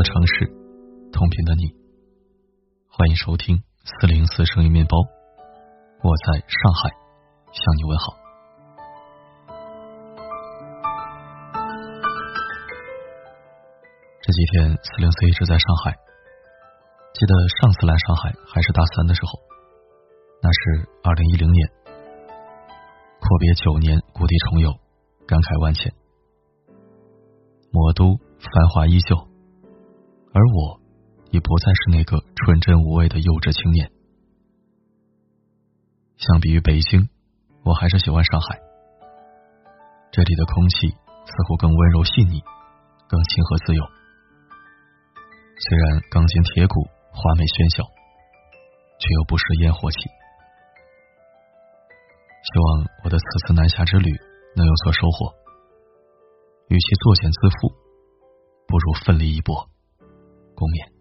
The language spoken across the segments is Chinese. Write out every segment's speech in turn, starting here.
的城市，同频的你，欢迎收听四零四声音面包，我在上海向你问好。这几天四零四一直在上海，记得上次来上海还是大三的时候，那是二零一零年，阔别九年，故地重游，感慨万千。魔都繁华依旧，而我已不再是那个纯真无畏的幼稚青年。相比于北京，我还是喜欢上海。这里的空气似乎更温柔细腻，更亲和自由。虽然钢筋铁骨、华美喧嚣，却又不失烟火气。希望我的此次南下之旅能有所收获。与其作茧自缚，不如奋力一搏，共勉。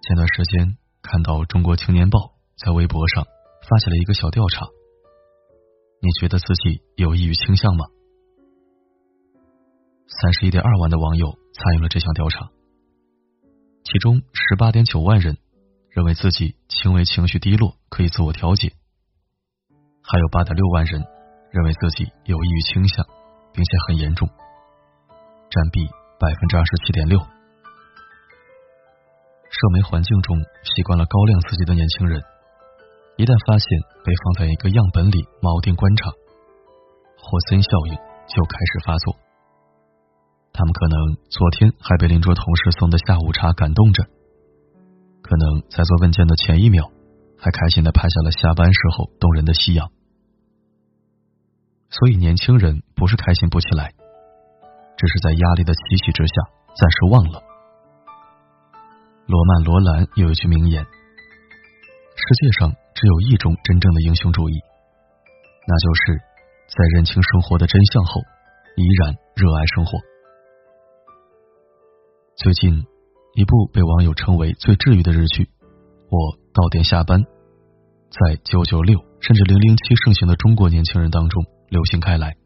前段时间看到《中国青年报》在微博上发起了一个小调查，你觉得自己有抑郁倾向吗？三十一点二万的网友参与了这项调查，其中十八点九万人认为自己轻微情绪低落，可以自我调节。还有八点六万人认为自己有抑郁倾向，并且很严重，占比百分之二十七点六。社媒环境中习惯了高亮刺激的年轻人，一旦发现被放在一个样本里锚定观察，霍森效应就开始发作。他们可能昨天还被邻桌同事送的下午茶感动着，可能在做问卷的前一秒。还开心的拍下了下班时候动人的夕阳，所以年轻人不是开心不起来，只是在压力的期许之下暂时忘了。罗曼·罗兰有一句名言：“世界上只有一种真正的英雄主义，那就是在认清生活的真相后，依然热爱生活。”最近，一部被网友称为最治愈的日剧，我到点下班。在九九六甚至零零七盛行的中国年轻人当中流行开来。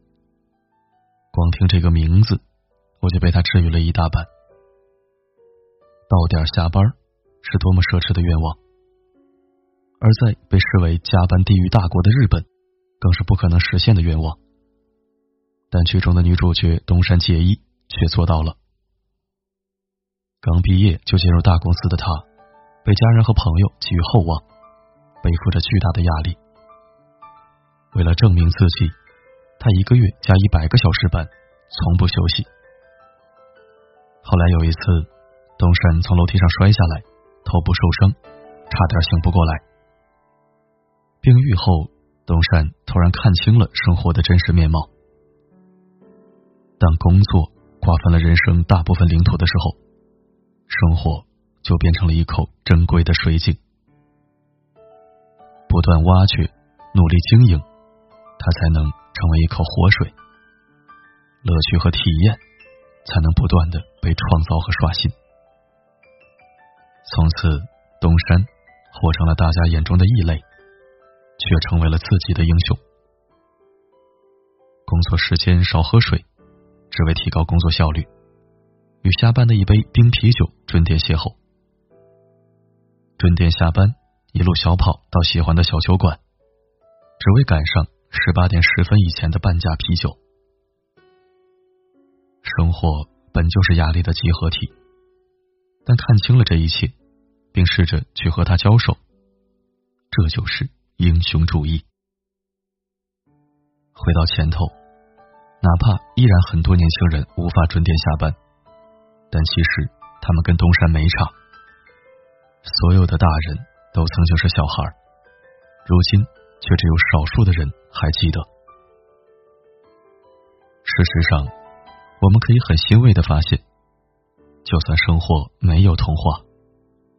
光听这个名字，我就被他治愈了一大半。到点下班是多么奢侈的愿望，而在被视为加班地狱大国的日本，更是不可能实现的愿望。但剧中的女主角东山结衣却做到了。刚毕业就进入大公司的她，被家人和朋友寄予厚望。背负着巨大的压力，为了证明自己，他一个月加一百个小时班，从不休息。后来有一次，东山从楼梯上摔下来，头部受伤，差点醒不过来。病愈后，东山突然看清了生活的真实面貌。当工作瓜分了人生大部分领土的时候，生活就变成了一口珍贵的水井。不断挖掘，努力经营，他才能成为一口活水。乐趣和体验才能不断的被创造和刷新。从此，东山活成了大家眼中的异类，却成为了自己的英雄。工作时间少喝水，只为提高工作效率，与下班的一杯冰啤酒准点邂逅，准点下班。一路小跑到喜欢的小酒馆，只为赶上十八点十分以前的半价啤酒。生活本就是压力的集合体，但看清了这一切，并试着去和他交手，这就是英雄主义。回到前头，哪怕依然很多年轻人无法准点下班，但其实他们跟东山没差。所有的大人。都曾经是小孩，如今却只有少数的人还记得。事实上，我们可以很欣慰的发现，就算生活没有童话，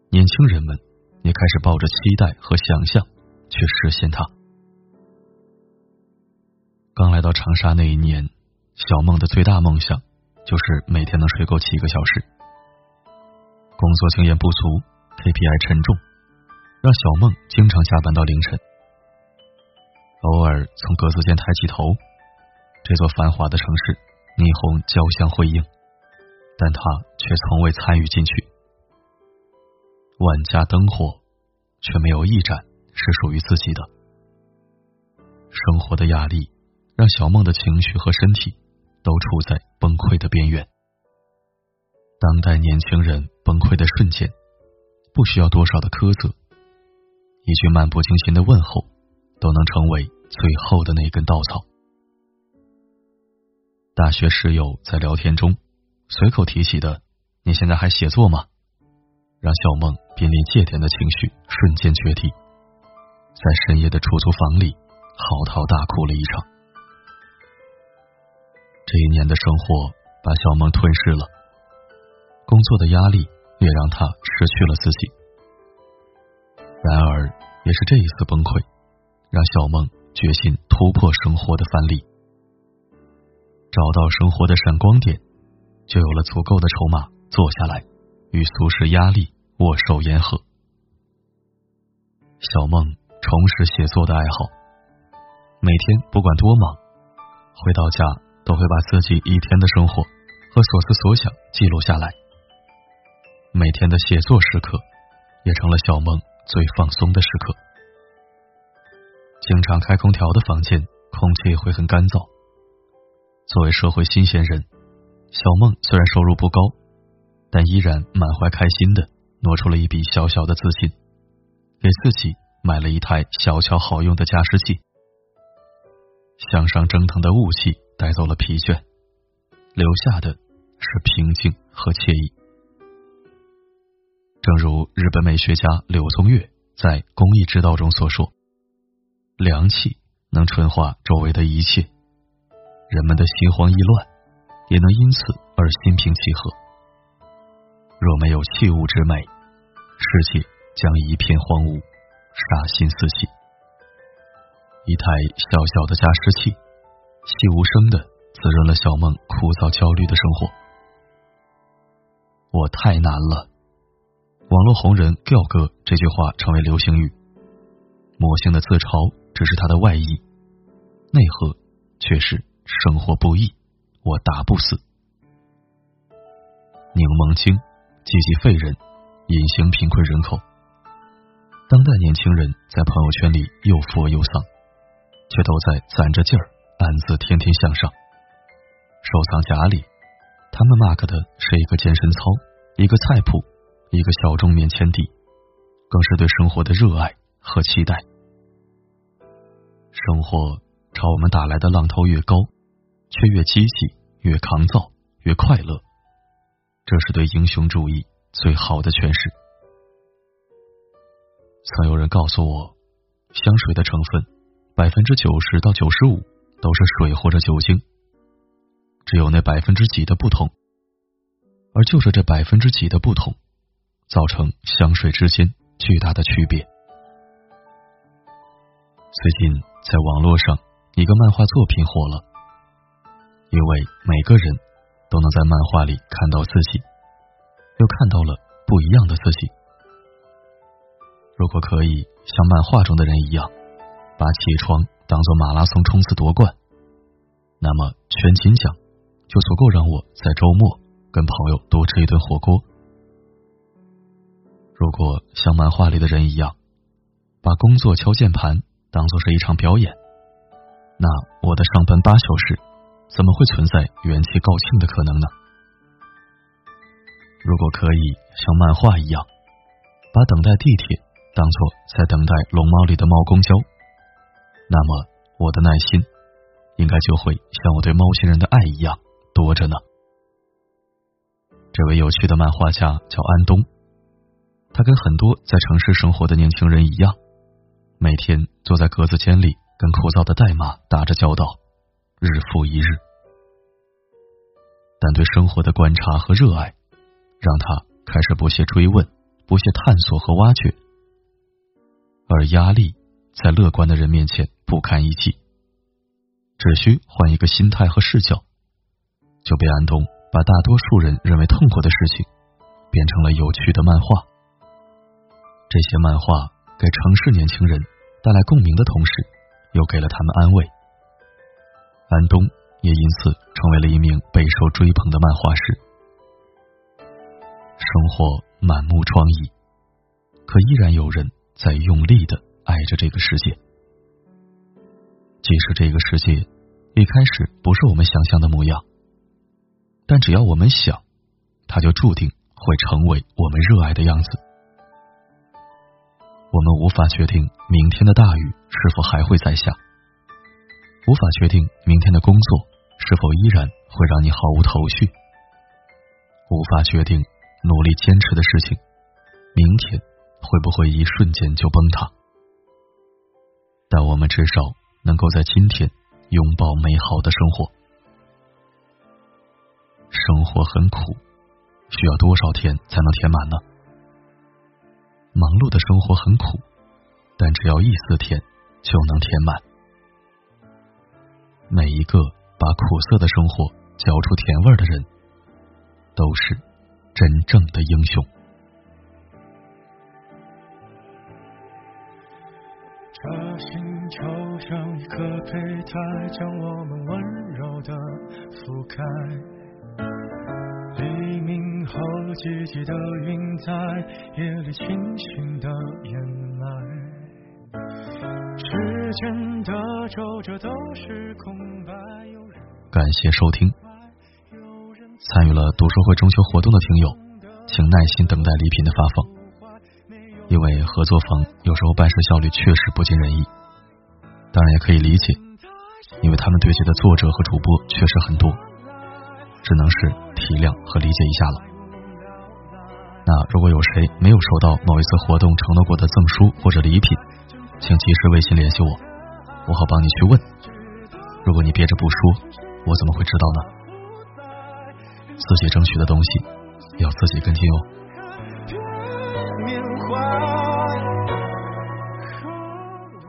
年轻人们也开始抱着期待和想象去实现它。刚来到长沙那一年，小梦的最大梦想就是每天能睡够七个小时。工作经验不足，KPI 沉重。让小梦经常加班到凌晨，偶尔从格子间抬起头，这座繁华的城市，霓虹交相辉映，但他却从未参与进去。万家灯火，却没有一盏是属于自己的。生活的压力让小梦的情绪和身体都处在崩溃的边缘。当代年轻人崩溃的瞬间，不需要多少的苛责，一句漫不经心的问候，都能成为最后的那根稻草。大学室友在聊天中随口提起的“你现在还写作吗？”让小梦濒临戒点的情绪瞬间决堤，在深夜的出租房里嚎啕大哭了一场。这一年的生活把小梦吞噬了，工作的压力也让他失去了自己。然而，也是这一次崩溃，让小梦决心突破生活的藩篱。找到生活的闪光点，就有了足够的筹码坐下来，与俗世压力握手言和。小梦重拾写作的爱好，每天不管多忙，回到家都会把自己一天的生活和所思所想记录下来。每天的写作时刻，也成了小梦最放松的时刻。经常开空调的房间，空气会很干燥。作为社会新鲜人，小梦虽然收入不高，但依然满怀开心的挪出了一笔小小的资金，给自己买了一台小巧好用的加湿器。向上蒸腾的雾气带走了疲倦，留下的是平静和惬意。正如日本美学家柳宗悦在《工艺之道》中所说：“凉气能纯化周围的一切。”人们的心慌意乱，也能因此而心平气和。若没有器物之美，世界将一片荒芜，杀心四起。一台小小的加湿器，细无声的滋润了小梦枯燥焦虑的生活。我太难了，网络红人 “Giao 哥”这句话成为流行语。魔性的自嘲只是他的外衣，内核却是。生活不易，我打不死。柠檬精，济济废人，隐形贫困人口。当代年轻人在朋友圈里又佛又丧，却都在攒着劲儿，暗自天天向上。收藏夹里，他们 mark 的是一个健身操，一个菜谱，一个小众面签底，更是对生活的热爱和期待。生活朝我们打来的浪头越高。却越积极，越抗造，越快乐。这是对英雄主义最好的诠释。曾有人告诉我，香水的成分百分之九十到九十五都是水或者酒精，只有那百分之几的不同，而就是这百分之几的不同，造成香水之间巨大的区别。最近在网络上，一个漫画作品火了。因为每个人都能在漫画里看到自己，又看到了不一样的自己。如果可以像漫画中的人一样，把起床当做马拉松冲刺夺冠，那么全勤奖就足够让我在周末跟朋友多吃一顿火锅。如果像漫画里的人一样，把工作敲键盘当做是一场表演，那我的上班八小时。怎么会存在元气告罄的可能呢？如果可以像漫画一样，把等待地铁当做在等待龙猫里的猫公交，那么我的耐心应该就会像我对猫星人的爱一样多着呢。这位有趣的漫画家叫安东，他跟很多在城市生活的年轻人一样，每天坐在格子间里跟枯燥的代码打着交道。日复一日，但对生活的观察和热爱，让他开始不懈追问、不懈探索和挖掘。而压力在乐观的人面前不堪一击，只需换一个心态和视角，就被安东把大多数人认为痛苦的事情，变成了有趣的漫画。这些漫画给城市年轻人带来共鸣的同时，又给了他们安慰。安东也因此成为了一名备受追捧的漫画师。生活满目疮痍，可依然有人在用力的爱着这个世界。即使这个世界一开始不是我们想象的模样，但只要我们想，它就注定会成为我们热爱的样子。我们无法确定明天的大雨是否还会再下，无法确定明天的工作是否依然会让你毫无头绪，无法确定努力坚持的事情明天会不会一瞬间就崩塌。但我们至少能够在今天拥抱美好的生活。生活很苦，需要多少天才能填满呢？忙碌的生活很苦，但只要一丝甜就能填满。每一个把苦涩的生活嚼出甜味的人，都是真正的英雄。这星球像一颗胚胎，将我们温柔的覆盖。后，积极的云在夜里清醒的掩埋。时间的皱褶都是空白。感谢收听。参与了读书会中秋活动的听友，请耐心等待礼品的发放。因为合作方有时候办事效率确实不尽人意，当然也可以理解，因为他们对接的作者和主播确实很多。只能是体谅和理解一下了。那如果有谁没有收到某一次活动承诺过的赠书或者礼品，请及时微信联系我，我好帮你去问。如果你憋着不说，我怎么会知道呢？自己争取的东西要自己跟进哦。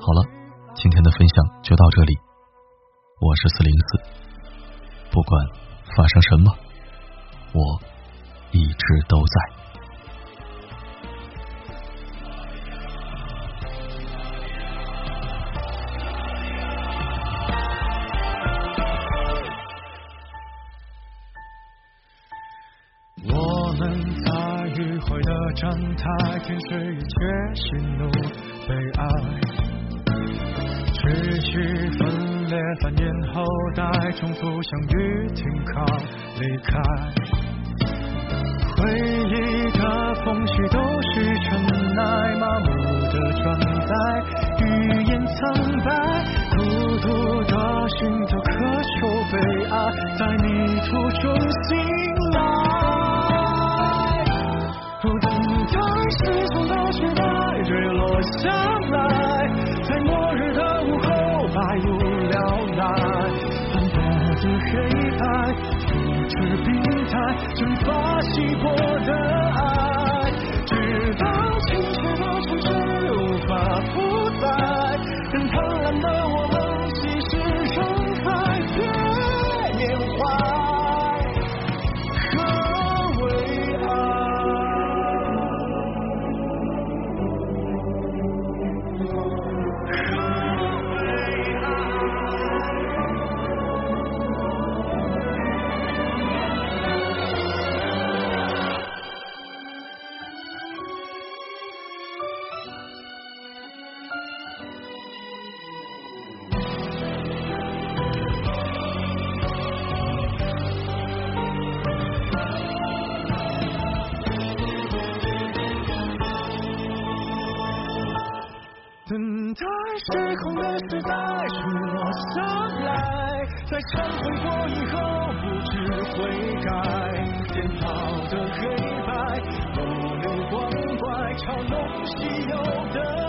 好了，今天的分享就到这里。我是四零四，不管。发生什么？我一直都在。站台，停止一切喜怒悲哀，持续分。裂繁衍后代，重复相遇，停靠，离开。回忆的缝隙都是尘埃，麻木发过以后不知悔改，颠倒的黑白，不留光怪，嘲弄稀有的。